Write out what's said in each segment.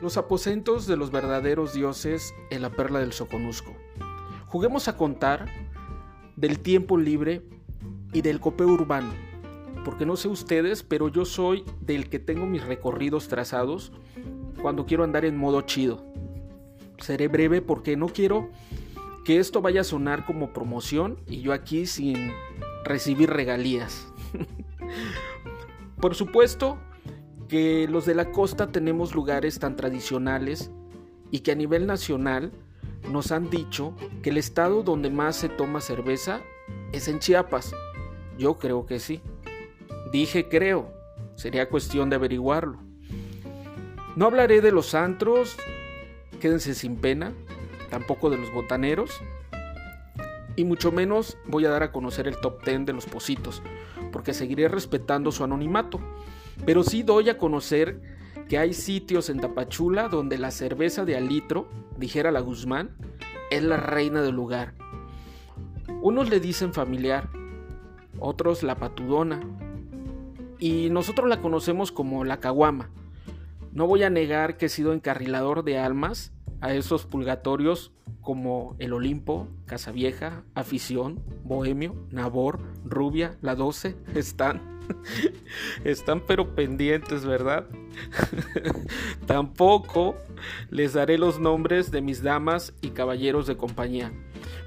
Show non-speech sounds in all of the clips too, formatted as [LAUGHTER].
Los aposentos de los verdaderos dioses en la perla del Soconusco. Juguemos a contar del tiempo libre y del copeo urbano. Porque no sé ustedes, pero yo soy del que tengo mis recorridos trazados cuando quiero andar en modo chido. Seré breve porque no quiero que esto vaya a sonar como promoción y yo aquí sin recibir regalías. [LAUGHS] Por supuesto, que los de la costa tenemos lugares tan tradicionales y que a nivel nacional nos han dicho que el estado donde más se toma cerveza es en Chiapas. Yo creo que sí. Dije creo, sería cuestión de averiguarlo. No hablaré de los antros, quédense sin pena, tampoco de los botaneros, y mucho menos voy a dar a conocer el top 10 de los positos, porque seguiré respetando su anonimato. Pero sí doy a conocer que hay sitios en Tapachula donde la cerveza de alitro, dijera la Guzmán, es la reina del lugar. Unos le dicen familiar, otros la patudona, y nosotros la conocemos como la caguama. No voy a negar que he sido encarrilador de almas a esos pulgatorios como El Olimpo, Casa Vieja, Afición, Bohemio, Nabor, Rubia, La Doce, están [LAUGHS] Están pero pendientes, ¿verdad? [LAUGHS] Tampoco les daré los nombres de mis damas y caballeros de compañía.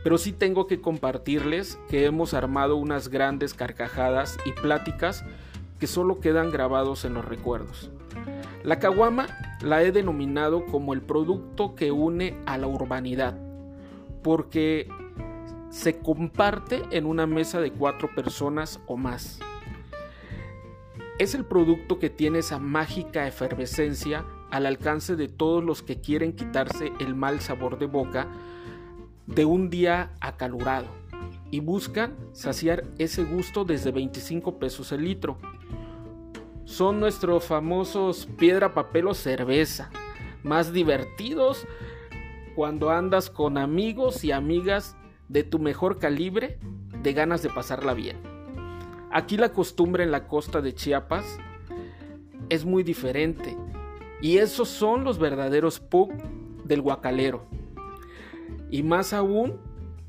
Pero sí tengo que compartirles que hemos armado unas grandes carcajadas y pláticas que solo quedan grabados en los recuerdos. La caguama la he denominado como el producto que une a la urbanidad, porque se comparte en una mesa de cuatro personas o más es el producto que tiene esa mágica efervescencia al alcance de todos los que quieren quitarse el mal sabor de boca de un día acalorado y buscan saciar ese gusto desde 25 pesos el litro. Son nuestros famosos piedra, papel o cerveza, más divertidos cuando andas con amigos y amigas de tu mejor calibre de ganas de pasarla bien. Aquí la costumbre en la costa de Chiapas es muy diferente y esos son los verdaderos pub del guacalero. Y más aún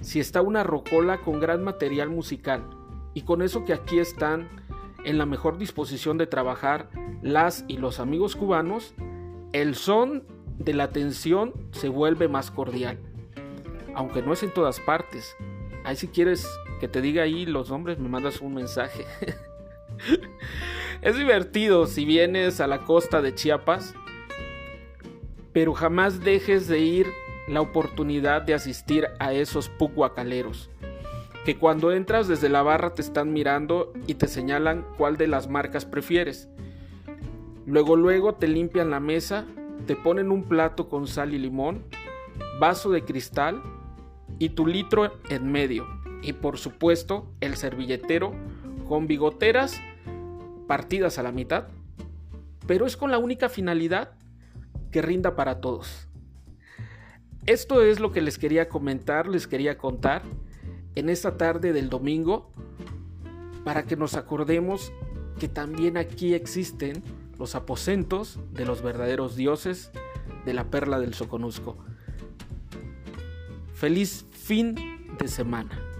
si está una rocola con gran material musical y con eso que aquí están en la mejor disposición de trabajar las y los amigos cubanos, el son de la tensión se vuelve más cordial. Aunque no es en todas partes. Ahí si quieres que te diga ahí los nombres, me mandas un mensaje. [LAUGHS] es divertido si vienes a la costa de Chiapas, pero jamás dejes de ir la oportunidad de asistir a esos pucuacaleros, que cuando entras desde la barra te están mirando y te señalan cuál de las marcas prefieres. Luego luego te limpian la mesa, te ponen un plato con sal y limón, vaso de cristal y tu litro en medio y por supuesto el servilletero con bigoteras partidas a la mitad, pero es con la única finalidad que rinda para todos. Esto es lo que les quería comentar, les quería contar en esta tarde del domingo para que nos acordemos que también aquí existen los aposentos de los verdaderos dioses de la perla del Soconusco. Feliz fin de semana.